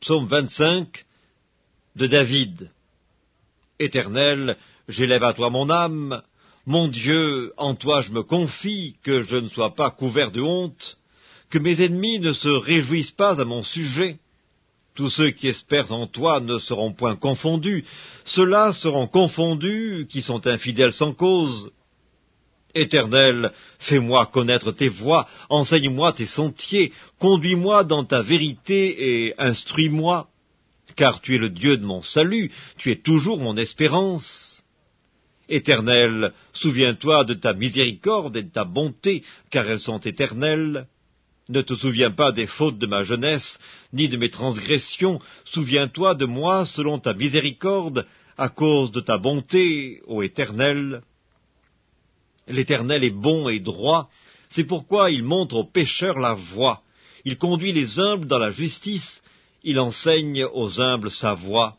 Psaume 25 de David. Éternel, j'élève à toi mon âme. Mon Dieu, en toi je me confie, que je ne sois pas couvert de honte, que mes ennemis ne se réjouissent pas à mon sujet. Tous ceux qui espèrent en toi ne seront point confondus, ceux-là seront confondus qui sont infidèles sans cause. Éternel, fais-moi connaître tes voies, enseigne-moi tes sentiers, conduis-moi dans ta vérité et instruis-moi, car tu es le Dieu de mon salut, tu es toujours mon espérance. Éternel, souviens-toi de ta miséricorde et de ta bonté, car elles sont éternelles. Ne te souviens pas des fautes de ma jeunesse, ni de mes transgressions, souviens-toi de moi selon ta miséricorde, à cause de ta bonté, ô Éternel. L'Éternel est bon et droit, c'est pourquoi il montre aux pécheurs la voie, il conduit les humbles dans la justice, il enseigne aux humbles sa voie.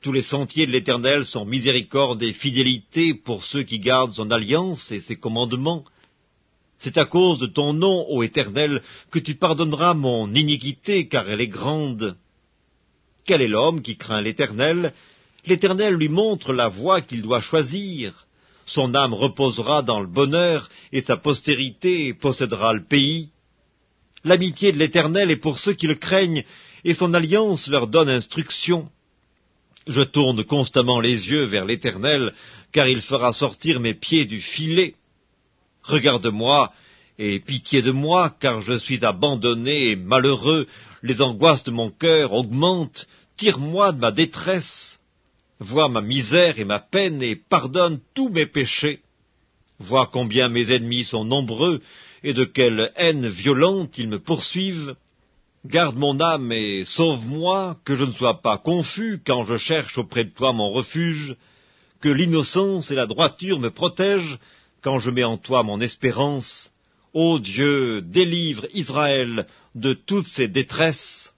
Tous les sentiers de l'Éternel sont miséricorde et fidélité pour ceux qui gardent son alliance et ses commandements. C'est à cause de ton nom, ô Éternel, que tu pardonneras mon iniquité, car elle est grande. Quel est l'homme qui craint l'Éternel? L'Éternel lui montre la voie qu'il doit choisir son âme reposera dans le bonheur, et sa postérité possédera le pays. L'amitié de l'Éternel est pour ceux qui le craignent, et son alliance leur donne instruction. Je tourne constamment les yeux vers l'Éternel, car il fera sortir mes pieds du filet. Regarde-moi, et pitié de moi, car je suis abandonné et malheureux, les angoisses de mon cœur augmentent, tire-moi de ma détresse. Vois ma misère et ma peine et pardonne tous mes péchés. Vois combien mes ennemis sont nombreux et de quelle haine violente ils me poursuivent. Garde mon âme et sauve-moi, que je ne sois pas confus quand je cherche auprès de toi mon refuge, que l'innocence et la droiture me protègent quand je mets en toi mon espérance. Ô Dieu, délivre Israël de toutes ses détresses.